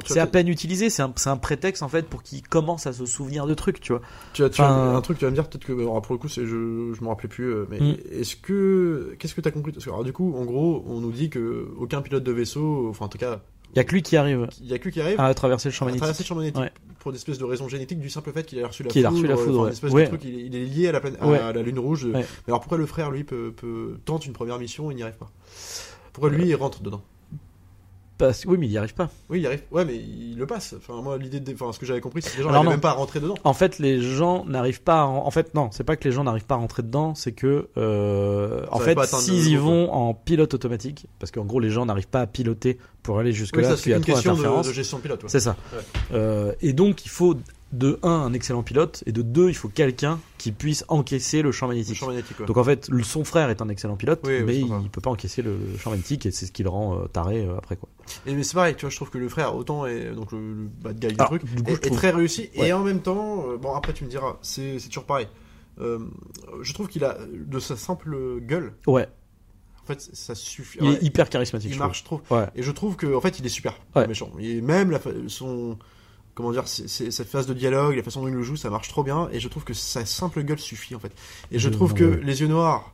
c'est à peine utilisé c'est un, un prétexte en fait pour qu'il commence à se souvenir de trucs tu vois tu as, tu as un truc, tu vas me dire peut-être que alors, pour le coup, c'est je je me rappelais plus, euh, mais Mm. est-ce que qu'est-ce que t'as conclu Parce que alors, du coup, en gros, on nous dit que aucun pilote de vaisseau, enfin en tout cas, il y a que lui qui arrive il y a que lui qui arrive à traverser le champ à magnétique traverser le champ magnétique Ouais. pour des espèces de raisons génétiques du simple fait qu'il a reçu la Qu'il a foudre, reçu la foudre, enfin, une espèce Ouais. de truc, il est, il est lié à la, planète, Ouais. à la lune rouge. Alors pourquoi le frère lui peut, peut tente une première mission et il n'y arrive pas? Pourquoi lui il rentre dedans? Parce... oui mais il y arrive pas Oui, il arrive. Ouais, mais il le passe. Enfin moi l'idée, de... enfin ce que j'avais compris, c'est que les gens n'arrivent même pas à rentrer dedans. En fait, les gens n'arrivent pas. À... En fait, non, c'est pas que les gens n'arrivent pas à rentrer dedans, c'est que, euh, en fait, s'ils y vont en pilote automatique, parce qu'en gros, les gens n'arrivent pas à piloter pour aller jusque Oui, parce qu'il c'est y a trop question d'interférences. de, de gestion de pilote. ouais. C'est ça. Ouais. Euh, et donc, il faut de un un excellent pilote et de deux, il faut quelqu'un qui puisse encaisser le champ Le magnétique. champ magnétique. ouais. Donc en fait, le- son frère est un excellent pilote, Oui, oui, mais il, grave. peut pas encaisser le, le champ magnétique et c'est ce qui le rend euh, taré euh, après quoi. Et mais c'est pareil, tu vois, je trouve que le frère autant est donc le, le bad guy du Alors, truc du coup, est, très réussi Ouais. et en même temps, euh, bon après tu me diras, c'est toujours pareil. Je trouve qu'il a de sa simple gueule, Ouais, en fait ça suffit. il Ouais, est hyper charismatique. il je marche trop. trouve. Et je trouve que en fait il est super, méchant. Et même la, son comment dire, cette phase de dialogue, la façon dont il le joue, ça marche trop bien. Et je trouve que sa simple gueule suffit en fait. Et je Euh, trouve que les yeux noirs,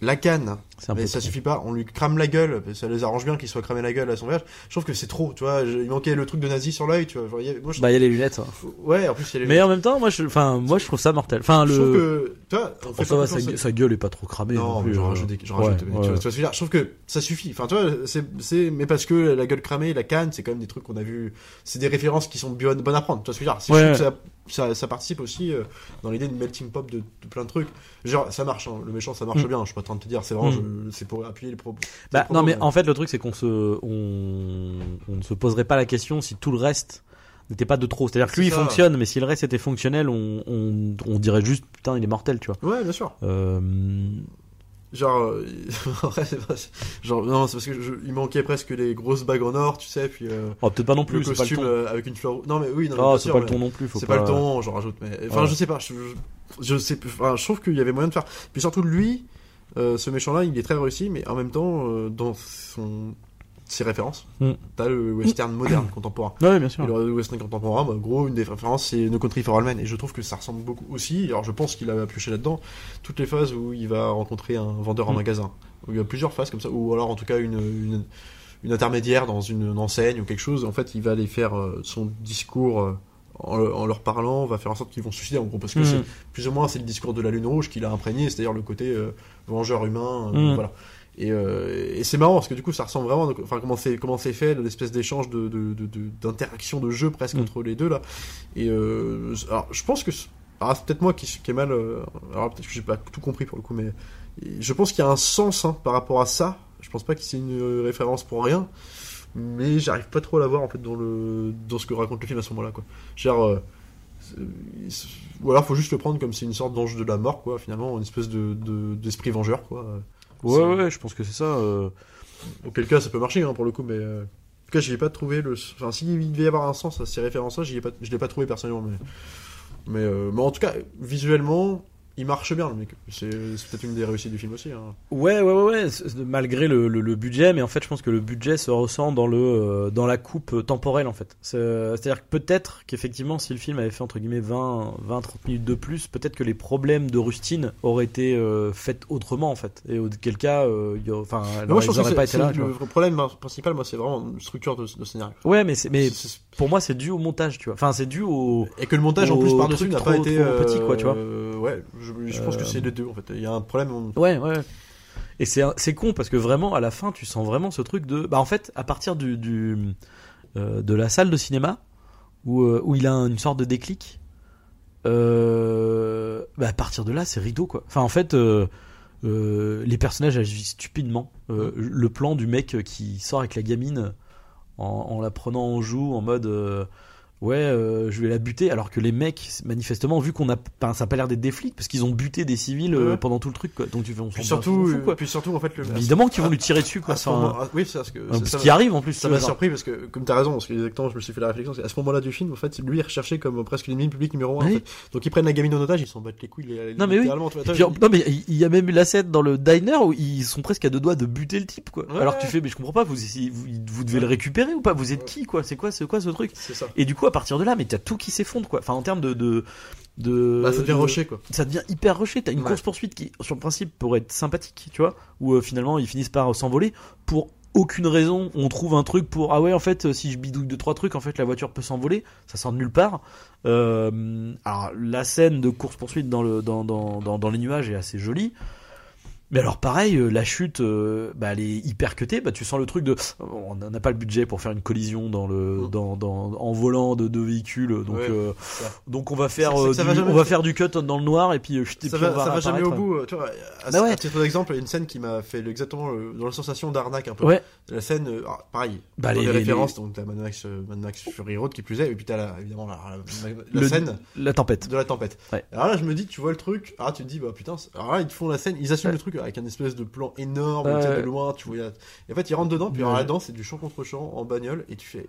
la canne, mais ça suffit pas. On lui crame la gueule, ça les arrange bien qu'il soit cramé la gueule à son verge. Je trouve que c'est trop, tu vois. je- Il manquait le truc de nazi sur l'œil, tu vois. Genre, y moi, je Bah, il y a les lunettes. hein. Ouais, en plus il y a les. Mais en même temps, moi, je, enfin, moi, je trouve ça mortel. Enfin, je trouve le. que, tu vois, on Bon, fait ça va, sa, à- sa gueule est pas trop cramée. Non, mais plus, j'en euh. rajoute, Ouais, rajoute, tu, ouais. vois, tu vois que je. Je trouve que ça suffit. Enfin, tu vois, c'est, mais parce que la gueule cramée, la canne, c'est quand même des trucs qu'on a vu. C'est des références qui sont bonnes, à prendre. Tu vois ce que je veux dire. Je Ouais, ça, participe aussi euh, dans l'idée de melting pop de, de plein de trucs. Genre, ça marche. hein. Le méchant, ça marche Mm. bien. Je suis pas en train de te dire. C'est vraiment, Mm. Je- c'est pour appuyer les propos. Bah, non, mais en fait, le truc, c'est qu'on se, on, on ne se poserait pas la question si tout le reste n'était pas de trop. C'est-à-dire que lui, il fonctionne, mais si le reste était fonctionnel, on, on, on dirait juste, putain, il est mortel, tu vois. Ouais, bien sûr. Euh, Genre, euh, genre, non, c'est parce que je- il manquait presque les grosses bagues en or, tu sais, puis euh, oh, peut-être pas non le plus, pas le costume ton. euh, avec une fleur. Non, mais oui, non, Oh, c'est pas le ton non plus, C'est pas. pas le ton, j'en rajoute, mais enfin, Ouais. je sais pas, je, je, je sais, enfin, je trouve qu'il y avait moyen de faire. Puis surtout lui, euh, ce méchant-là, il est très réussi, mais en même temps, euh, dans son ses références, Mm. t'as le western moderne contemporain. Ouais, bien sûr. Et le western contemporain, bah, gros, une des références, c'est No Country for All Men, et je trouve que ça ressemble beaucoup aussi. Alors, je pense qu'il a pioché là-dedans toutes les phases où il va rencontrer un vendeur en Mm. magasin. Il y a plusieurs phases comme ça, ou alors en tout cas une, une, une intermédiaire dans une, une enseigne ou quelque chose. En fait, il va aller faire euh, son discours en, le- en leur parlant, va faire en sorte qu'ils vont se suicider en gros, parce que Mm. c'est plus ou moins c'est le discours de la Lune Rouge qu'il a imprégné, c'est-à-dire le côté vengeur humain, euh, Mm. voilà. Et, euh, et c'est marrant parce que du coup ça ressemble vraiment, enfin comment c'est comment c'est fait, l'espèce d'échange de de- de- de- d'interaction de, jeu presque Mm. entre les deux là. Et euh, alors je pense que alors, c'est peut-être moi qui, qui est mal, euh, alors peut-être que j'ai pas tout compris pour le coup, mais je pense qu'il y a un sens hein, par rapport à ça. Je pense pas que c'est une euh, référence pour rien, mais j'arrive pas trop à la voir en fait dans le dans ce que raconte le film à ce moment-là quoi. Genre euh, ou alors faut juste le prendre comme c'est une sorte d'ange de la mort quoi finalement une espèce de de- d'esprit vengeur quoi Ouais, ouais, je pense que c'est ça. euh. auquel cas ça peut marcher hein, pour le coup mais euh, en tout cas j'y ai pas trouvé le enfin s'il devait y avoir un sens à ces références là j'y ai pas je l'ai pas trouvé personnellement mais mais, euh, mais en tout cas visuellement il marche bien le mec c'est peut-être une des réussites du film aussi hein. Ouais, ouais, ouais, ouais, malgré le, le- le budget, mais en fait, je pense que le budget se ressent dans le euh, dans la coupe euh, temporelle en fait. C'est- C'est-à-dire que peut-être qu'effectivement, si le film avait fait entre guillemets 20, 20, 30 minutes de plus, peut-être que les problèmes de rustine auraient été euh, faits autrement en fait. Et auquel cas, euh, enfin, que pas été là. le problème principal moi c'est vraiment une structure de, de scénario Ouais, mais C'est- pour moi, c'est dû au montage, tu vois. Enfin, c'est dû au Et que le montage en plus par-dessus n'a pas été trop petit, quoi, tu vois. euh, Ouais, je, je pense Euh, que c'est les deux en fait. Il y a un problème. on- Ouais, ouais. Et c'est c'est con parce que vraiment à la fin tu sens vraiment ce truc de bah en fait à partir du, du euh, de la salle de cinéma où euh, où il a une sorte de déclic euh, bah à partir de là c'est rideau quoi. Enfin en fait euh, euh, les personnages agissent stupidement. Euh, le plan du mec qui sort avec la gamine en, la prenant en joue en mode euh, ouais, euh, je vais la buter, alors que les mecs, manifestement, vu qu'on a, enfin, ça a pas l'air d'être des flics, parce qu'ils ont buté des civils euh, Ouais. pendant tout le truc, quoi. Donc tu fais, on Puis surtout, fout, quoi. puis surtout, en fait, le. Évidemment qu'ils vont lui tirer dessus, quoi. à ce Enfin, moment- ah, oui, c'est parce que. euh, ça- ce qui arrive en plus. Ça m'a surpris parce que, comme t'as raison, parce que exactement, je me suis fait la réflexion, à ce moment-là du film, en fait, lui est recherché comme presque l'ennemi public numéro 1. Oui. En fait. Donc ils prennent la gamine en otage, ils s'en battent les couilles, les- Non, mais oui. puis, non mais il y a même eu la scène dans le diner où ils sont presque à deux doigts de buter le type quoi. Alors que tu fais mais je comprends pas vous vous, vous devez le récupérer ou pas? Vous êtes qui quoi? C'est quoi c'est quoi ce truc? C'est ça. et du coup à partir de là mais t'as tout qui s'effondre quoi. Enfin en termes de de de Bah, ça devient de- rocher, quoi. ça devient hyper rushé. T'as une Ouais. course poursuite qui sur le principe pourrait être sympathique tu vois où euh, finalement ils finissent par s'envoler pour aucune raison on trouve un truc pour ah ouais en fait euh, si je bidouille deux trois trucs en fait la voiture peut s'envoler ça sort de nulle part euh, alors la scène de course poursuite dans le dans, dans, dans, dans les nuages est assez jolie mais alors pareil, euh, la chute, euh, bah, elle est hyper cutée. Bah, tu sens le truc de, on n'a pas le budget pour faire une collision dans le, Mm. dans, dans, en volant de deux véhicules. Donc, Ouais, euh, donc on va faire, du- va on va faire du cut dans le noir et puis, et ça va, va, ça va jamais au bout. Tu vois, à, Bah ouais. à titre d'exemple, il y a une scène qui m'a fait exactement le- dans la sensation d'arnaque un peu. Ouais. La scène, alors, pareil, Bah, les- les, les- références, donc t'as Mad Max, Mad Max Fury Road qui plus est, et puis t'as la, évidemment la, la, la Le- scène La tempête. de la tempête. Alors là, je me dis, tu vois le truc, ah, tu te dis, bah putain, alors là, ils te font la scène, ils assument le truc avec un espèce de plan énorme, Ouais. tu sais, de loin, tu vois. Et en fait, ils rentrent dedans, puis alors là-dedans, c'est du champ contre champ en bagnole, et tu fais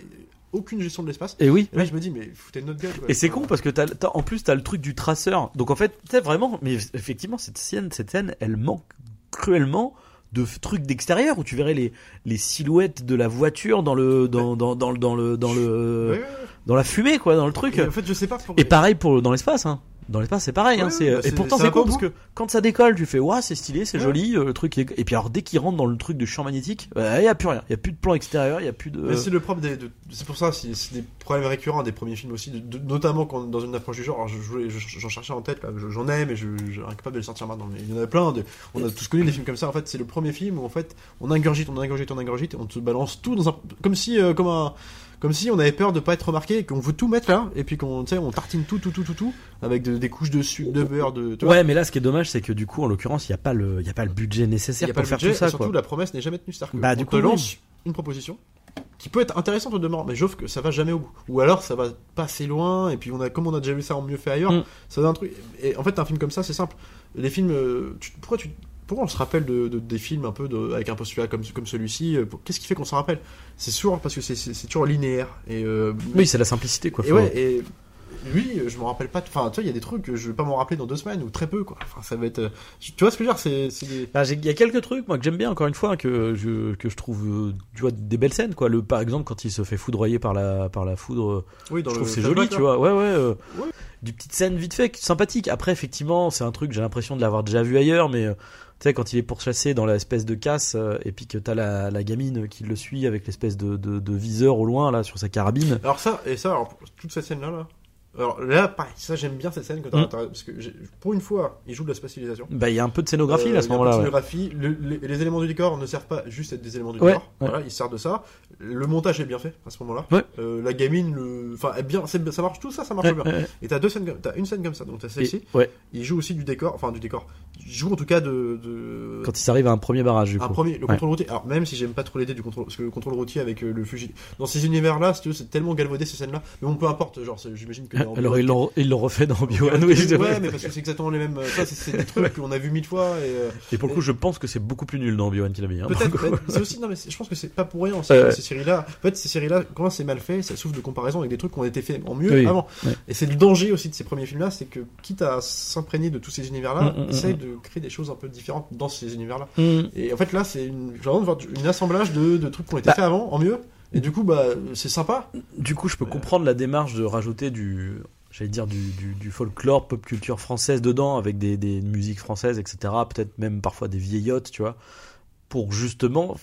aucune gestion de l'espace. Et oui. Et là, je me dis, mais foutez notre gueule. quoi. Et c'est con parce que t'as, t'as- en plus t'as le truc du traceur. Donc en fait, tu sais vraiment, mais effectivement cette scène, cette scène, elle manque cruellement de trucs d'extérieur où tu verrais les, les silhouettes de la voiture dans le dans dans dans, le- dans le dans le Ouais, ouais, ouais. dans la fumée quoi, dans le truc. Et en fait, je sais pas pour. Et pareil pour dans l'espace. Hein. Dans l'espace, c'est pareil. hein, c'est, bah, et c'est- pourtant, c'est con au parce que quand ça décolle, tu fais, waouh, c'est stylé, c'est joli, euh, le truc. est- Et puis alors, dès qu'ils rentrent dans le truc de champ magnétique, il y a plus rien. Il y a plus de plan extérieur, il y a plus de. Mais c'est le propre des, de- c'est pour ça, c'est c'est des problèmes récurrents des premiers films aussi, de- de- notamment quand dans une approche du genre. Alors, je- je voulais- je- j'en cherchais en tête, là, je- j'en ai, mais je, je suis incapable de les sortir maintenant. Mais il y en a plein. De, on a tous connu des films comme ça. En fait, c'est le premier film où en fait on ingurgite, on ingurgite, on ingurgite, on te balance tout dans un, comme si, euh, comme un, comme si on avait peur de pas être remarqué, et qu'on veut tout mettre là, et puis qu'on, on tartine tout, tout, tout, tout, tout, avec de- des couches de sucre, de beurre, de. tu vois. Ouais, mais là, ce qui est dommage, c'est que du coup, en l'occurrence, il y a pas le, il y a pas le budget nécessaire y a pour pas faire budget, tout ça, et surtout quoi. la promesse n'est jamais tenue. Que Bah, on du te coup, lance une proposition qui peut être intéressante au demeurant, mais sauf que ça va jamais au bout. Ou alors ça va pas assez loin, et puis on a, comme on a déjà vu ça en mieux fait ailleurs, Mm. ça donne un truc. Et en fait, un film comme ça, c'est simple. Les films, euh, tu- pourquoi tu pourquoi on se rappelle de, de- des films un peu de, avec un postulat comme, comme celui-ci euh, Qu'est-ce qui fait qu'on s'en rappelle? C'est sûr parce que c'est- toujours linéaire. Et, euh, Oui, c'est la simplicité, quoi. et ouais, et lui, je me rappelle pas. Enfin, tu vois, il y a des trucs que je vais pas m'en rappeler dans deux semaines ou très peu, quoi. Enfin, ça va être. euh, Tu vois ce que je veux dire C'est Il y a quelques trucs moi que j'aime bien encore une fois que je que je trouve euh, tu vois des belles scènes quoi le par exemple quand il se fait foudroyer par la par la foudre Oui, dans je trouve c'est joli tu vois ouais ouais, euh, Ouais. du petites scènes vite fait sympathiques après effectivement c'est un truc j'ai l'impression de l'avoir déjà vu ailleurs mais euh, tu sais quand il est pourchassé dans l'espèce de casse euh, et puis que t'as la, la gamine qui le suit avec l'espèce de, de, de viseur au loin là sur sa carabine Alors ça, et ça, alors, toute cette scène-là, là. Alors là, pareil, ça j'aime bien cette scène quand Mm. parce que pour une fois, il joue de la spatialisation. bah il y a un peu de scénographie Euh, là à ce moment-là ouais. scénographie. Le- les, les éléments du décor ne servent pas juste à être des éléments du Ouais, décor. ouais. Voilà, ils servent de ça. Le montage est bien fait à ce moment-là. Euh, la gamine, le... enfin, bien, ça marche tout ça, ça marche bien. Et t'as deux scènes, comme- t'as une scène comme ça, donc t'as celle-ci. Il joue aussi du décor, enfin du décor. Il joue en tout cas de, de... quand il s'arrive à un premier barrage du un coup premier, le contrôle routier. Alors même si j'aime pas trop l'idée du contrôle, parce que le contrôle routier avec euh, le fusil, dans ces univers-là, c'est tellement galvaudé ces scènes-là. Mais bon, peu importe, genre, j'imagine que. Alors ils l'ont ils l'ont refait dans Obi-Wan Ouais, oui, ouais, mais parce que c'est exactement les mêmes. euh, Ça, c'est- des trucs qu'on a vu mille fois et euh, Et pour le coup, je pense que c'est beaucoup plus nul dans Obi-Wan qu'il a mis. hein. peut-être. c'est aussi non, mais je pense que c'est pas pour rien. Ces, séries-là, en fait, ces séries-là, quand c'est mal fait, ça souffre de comparaison avec des trucs qui ont été faits en mieux Oui, avant. ouais. Et c'est le danger aussi de ces premiers films-là, c'est que quitte à s'imprégner de tous ces univers-là, Mm, mm, mm, essaye de créer des choses un peu différentes dans ces univers-là. Et en fait, là, c'est une, j'ai vraiment de voir une assemblage de, de trucs qui ont été Bah. faits avant en mieux. Et du coup, bah, c'est sympa. Du coup, je peux comprendre la démarche de rajouter du, j'allais dire du, du, folklore, pop culture française dedans, avec des, des musiques françaises, etc. Peut-être même parfois des vieillottes, tu vois, pour justement,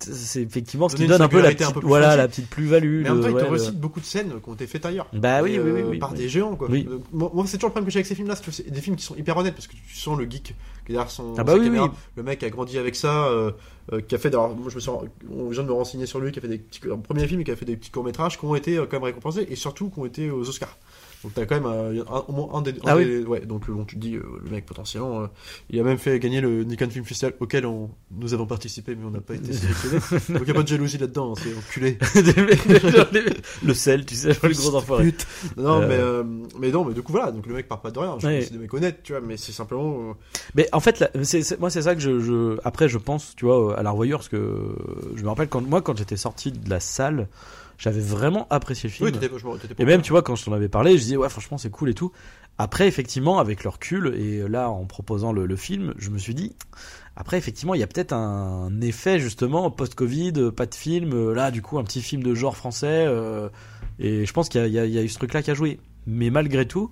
c'est effectivement ce qui donne un peu la petite, peu voilà, la petite plus-value. Mais en même temps, il te ouais, le- recite beaucoup de scènes qui ont été faites ailleurs. Bah oui, Et, oui, oui, euh, oui, par oui. des géants quoi. Oui. Moi, c'est toujours le problème que j'ai avec ces films là, c'est des films qui sont hyper honnêtes parce que tu sens le geek qui est derrière son Ah bah sa oui, caméra. oui. Le mec a grandi avec ça, euh, euh, qui a fait, alors moi je me suis, on vient de me renseigner sur lui, qui a fait des petits, un premier film et qui a fait des petits courts métrages qui ont été euh, quand même récompensés et surtout qui ont été aux Oscars. Donc t'as quand même euh, un- au moins un des, un Ah oui. des- ouais, donc euh, bon, tu te dis euh, le mec potentiellement, euh, il a même fait gagner le Nikon Film Festival auquel on, nous avons participé mais on n'a pas été sélectionné. donc y a pas de jalousie là-dedans, hein, c'est enculé. le sel, tu sais, le gros enfoiré. Non, Euh. mais, mais non, mais du coup voilà, donc le mec part pas de rien. Je Ouais. c'est des mecs honnêtes, tu vois, mais c'est simplement. Mais en fait, là, moi, c'est ça que je, je- Après, je pense, tu vois, à la revoyure, parce que je me rappelle quand moi, quand j'étais sorti de la salle, j'avais vraiment apprécié le film. Oui, t'étais, t'étais Et même, tu vois, quand je t'en avais parlé, je disais, ouais, franchement, c'est cool et tout. Après, effectivement, avec le recul, et là, en proposant le, le film, je me suis dit, après, effectivement, il y a peut-être un effet, justement, post-Covid, pas de film, euh, là, du coup, un petit film de genre français, euh, et je pense qu'il y a, il y a- il y a eu ce truc-là qui a joué. Mais malgré tout,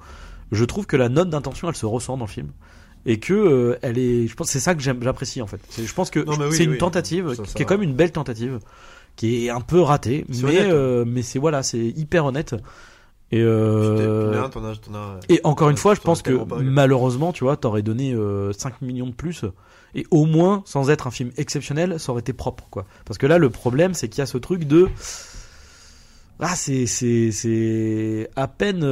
je trouve que la note d'intention, elle se ressent dans le film. Et que euh, elle est, je pense, c'est ça que j'aime, j'apprécie en fait. C'est- Je pense que Non, mais oui, c'est une tentative Ça, qui est quand même une belle tentative, qui est un peu mais honnête. euh, mais c'est voilà, c'est hyper honnête. Et euh, puis là, t'en as- t'en as- et encore une fois, je pense que malheureusement, tu vois, t'aurais donné euh, 5 millions de plus. Et au moins, sans être un film exceptionnel, ça aurait été propre, quoi. Parce que là, le problème, c'est qu'il y a ce truc de. Ah, c'est, c'est, c'est à peine.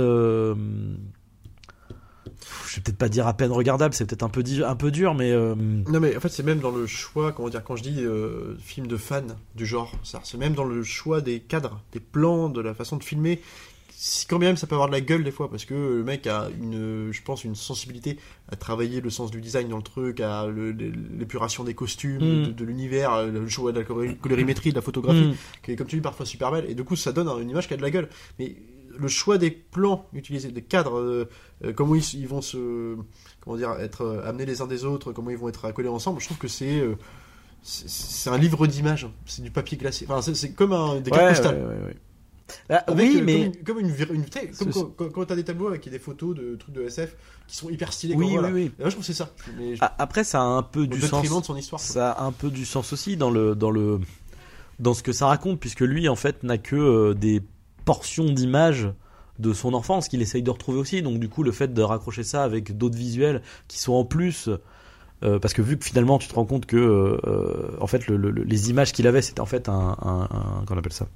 Je vais peut-être pas dire à peine regardable, c'est peut-être un peu, dur, mais. euh, Non mais en fait c'est même dans le choix, comment dire, quand je dis euh, film de fan du genre, c'est même dans le choix des cadres, des plans, de la façon de filmer. Si quand même ça peut avoir de la gueule des fois, parce que le mec a une, je pense, une sensibilité à travailler le sens du design dans le truc, à l'épuration des costumes, Mm. de, de l'univers, le choix de la colori- colorimétrie, de la photographie, hmm. qui est comme tu dis parfois super belle, et du coup ça donne une image qui a de la gueule. Mais le choix des plans utilisés, des cadres, euh, euh, comment ils, ils vont se, comment dire, être euh, amenés les uns des autres, comment ils vont être accolés ensemble, je trouve que c'est euh, c'est- un livre d'images, c'est du papier glacé. Enfin, c'est- comme un des cartes Ouais, postales. ouais, ouais, Ah, Avec, oui, euh, mais. comme une, comme une, quand, quand, quand t'as des tableaux avec des photos de trucs de SF qui sont hyper stylés. Oui, voilà. oui, oui. Et là, je c'est ça. Mais je- Après, ça a un peu au du sens. de son histoire. quoi. ça a un peu du sens aussi dans le dans le dans ce que ça raconte puisque lui en fait n'a que euh, des portions d'images de son enfance qu'il essaye de retrouver aussi donc du coup le fait de raccrocher ça avec d'autres visuels qui sont en plus euh, parce que vu que finalement tu te rends compte que euh, en fait le- le- le- les images qu'il avait c'était en fait un, un, un qu'on appelle ça?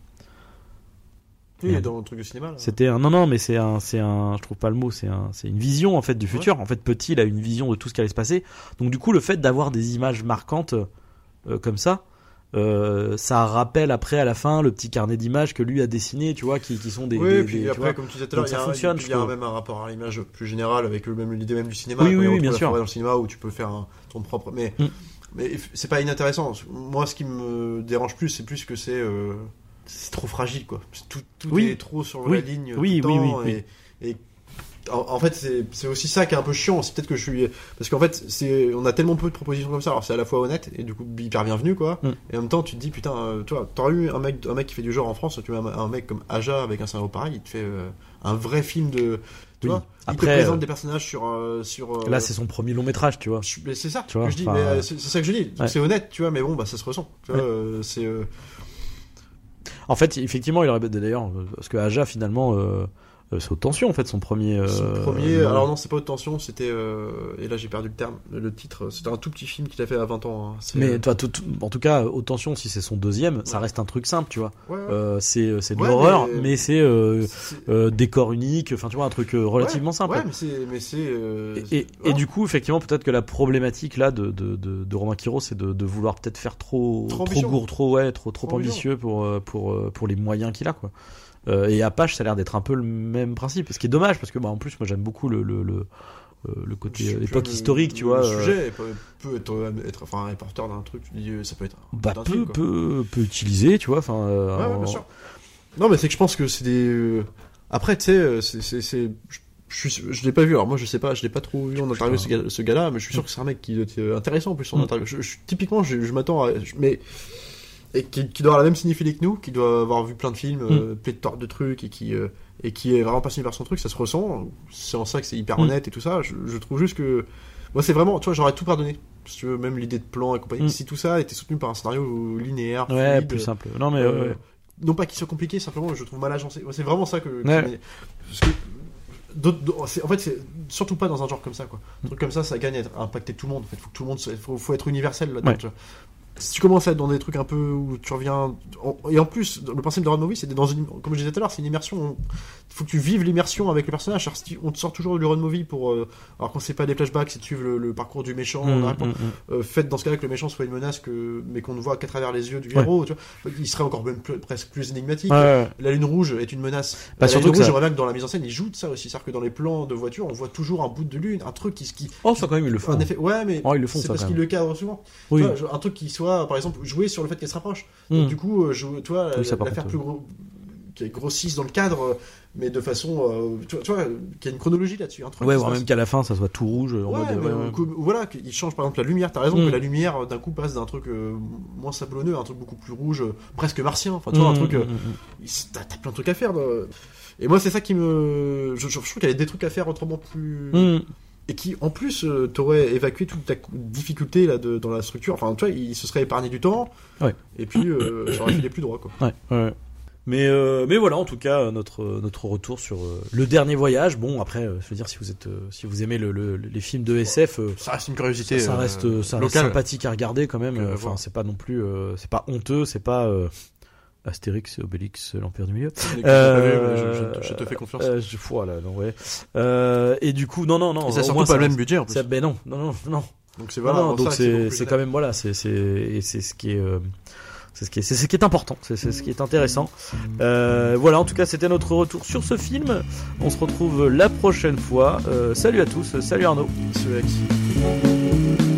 Oui, Merde. dans le truc de cinéma. c'était un non non mais c'est un c'est un je trouve pas le mot c'est un c'est une vision en fait du futur en fait petit il a une vision de tout ce qui allait se passer donc du coup le fait d'avoir des images marquantes euh, comme ça euh, ça rappelle après à la fin le petit carnet d'images que lui a dessiné tu vois qui, qui sont des, oui, des- puis des- après, vois. comme tu disais tout à l'heure, il y a, fonctionne, il y a même un rapport à l'image plus général avec même l'idée même du cinéma. Oui, oui, bien sûr. dans le cinéma où tu peux faire un- ton propre. Mais, Mm. mais c'est pas inintéressant. Moi, ce qui me dérange plus, c'est plus que c'est. euh, c'est trop fragile, quoi. Tout, tout Oui. est trop sur Oui. la ligne. Oui, tout le temps, oui, et, et en, en fait, c'est aussi ça qui est un peu chiant. C'est peut-être que je suis. Parce qu'en fait, c'est on a tellement peu de propositions comme ça. Alors, c'est à la fois honnête et du coup hyper bienvenu, quoi. Mm. Et en même temps, tu te dis, putain, euh, toi, t'aurais eu un mec, un mec qui fait du genre en France, tu mets un, un mec comme Aja avec un scénario pareil, il te fait euh, un vrai film de. Tu Oui. vois Il te présente euh, des personnages sur. euh, sur euh, là c'est son premier long métrage tu vois c'est ça Tu vois, que je dis, c'est ça que je dis. ouais. C'est honnête, tu vois, mais bon, bah ça se ressent. Vois, Ouais. c'est. En fait effectivement il aurait d'ailleurs parce que Aja finalement euh, c'est haute tension en fait son premier euh, Son premier, alors non, c'est pas haute tension, c'était, euh, et là j'ai perdu le terme, le titre, c'était un tout petit film qu'il a fait à 20 ans. hein. Mais euh, toi, tout- tout- en tout cas haute tension si c'est son deuxième ça reste un truc simple tu vois ouais, ouais. Euh, c'est c'est de l'horreur mais- mais, c'est euh, euh, décor unique enfin tu vois un truc euh, relativement simple Ouais, mais c'est, mais c'est. euh, Et, et- et du coup, effectivement, peut-être que la problématique là de, de, de, de Romain Quiro, c'est de, de vouloir peut-être faire trop, Trop trop gourd, trop ouais, trop, trop Trop ambitieux pour, euh, pour, euh, pour les moyens qu'il a, quoi. Euh, et Apache, ça a l'air d'être un peu le même principe, ce qui est dommage parce que, bah, en plus, moi, j'aime beaucoup le, le, le, euh, le côté époque le- historique, tu le vois. euh, sujet peut, peut être, euh, être, enfin, un porteur d'un truc, tu dis, ça peut être. bah, peu, film, quoi. peu, peu utilisé, tu vois. Enfin, euh, Ouais, ouais, en- bien sûr. Non, mais c'est que je pense que c'est des. Après, tu sais, c'est. Je, suis- je l'ai pas vu, alors moi je sais pas, je l'ai pas trop vu en interview ce gars- ce gars-là, mais je suis sûr que c'est un mec qui doit être intéressant en plus en Mm. interview. Je, je- typiquement, je, je m'attends à. mais. Et qui, qui doit avoir la même cinéphilie que nous, qui doit avoir vu plein de films, Mm. euh, pléthore de trucs, et qui, euh, et qui est vraiment passionné par son truc, ça se ressent. C'est en ça que c'est hyper Mm. honnête et tout ça. Je, je trouve juste que. Moi, c'est vraiment. Tu vois, j'aurais tout pardonné. Si tu veux, même l'idée de plan et compagnie. Mm. Si tout ça était soutenu par un scénario linéaire. ouais, fluide, plus simple. Non, mais, euh, ouais, non pas qu'il soit compliqué, simplement je trouve mal agencé. C'est vraiment ça que. Ouais. parce que en fait, c'est surtout pas dans un genre comme ça, quoi. Un truc comme ça, ça gagne à impacter tout le monde. En fait, faut que tout le monde, faut, faut être universel là-dedans. Ouais. Tu si tu commences à être dans des trucs un peu où tu reviens en- et en plus le principe de road movie c'est dans une comme je disais tout à l'heure c'est une immersion il faut que tu vives l'immersion avec le personnage Alors, si on te sort toujours du road movie pour euh, alors quand c'est pas des flashbacks c'est de suivre le, le parcours du méchant Mm, on arrête pas. mm, mm. Euh, faites dans ce cas-là que le méchant soit une menace que mais qu'on ne voit qu'à travers les yeux du Ouais. héros tu vois il serait encore même plus- presque plus énigmatique Ouais, ouais. la lune rouge est une menace. Bah, la surtout lune que rouge, ça- j'aimerais bien que dans la mise en scène, ils jouent de ça aussi. C'est-à-dire que dans les plans de voiture, on voit toujours un bout de lune, un truc qui, qui Oh, ça quand même, ils le font. un effet. Ouais, mais Oh, ils le font, c'est parce qu'ils le cadrent souvent. Oui. Tu un truc qui soit, par exemple, jouer sur le fait qu'elle se rapproche. Donc, du coup, euh, tu vois, Oui, la, la faire plus gros, qui grossisse dans le cadre, euh, mais de façon, euh, tu vois, tu vois, qu'il y a une chronologie là-dessus. Un truc Ouais, voire même qu'à la fin, ça soit tout rouge. En Ouais, mode, mais ouais, au ouais. coup- voilà, qu'il change par exemple la lumière. T'as raison Mm. que la lumière euh, d'un coup passe d'un truc euh, moins sablonneux à un truc beaucoup plus rouge, euh, presque martien. Enfin, tu vois, un Mm, truc. euh, il- T'as t'as plein de trucs à faire. Et moi, c'est ça qui me. Je, je- je trouve qu'il y a des trucs à faire autrement plus. Et qui, en plus, euh, t'aurait évacué toute ta difficulté là, de, dans la structure. Enfin, tu vois, il se serait épargné du temps. Ouais. Et puis, euh, ça aurait filé plus droit, quoi. Ouais, ouais. Mais, euh, mais voilà, en tout cas, euh, notre, euh, notre retour sur euh, le dernier voyage. Bon, après, euh, je veux dire, si vous êtes, euh, si vous aimez le, le- les films de SF, euh, Ça reste une ça, curiosité. ça euh, reste, euh, ça reste sympathique à regarder quand même. Euh. Enfin, c'est pas non plus, euh, c'est pas honteux, c'est pas euh, Astérix et Obélix, l'Empire du Milieu. Euh, je, je- je te fais confiance. Euh, je, voilà, non, ouais. Euh, et du coup, non, non, non. et ça moins, pas le même budget en plus. ça- ben non, non, non, non. Donc c'est voilà. donc c'est quand même voilà, c'est c'est et c'est ce qui est euh, c'est ce qui est c'est ce qui est important, c'est ce qui est intéressant. Euh, voilà, en tout cas, c'était notre retour sur ce film. On se retrouve la prochaine fois. Euh, salut à tous, salut Arnaud. Ex.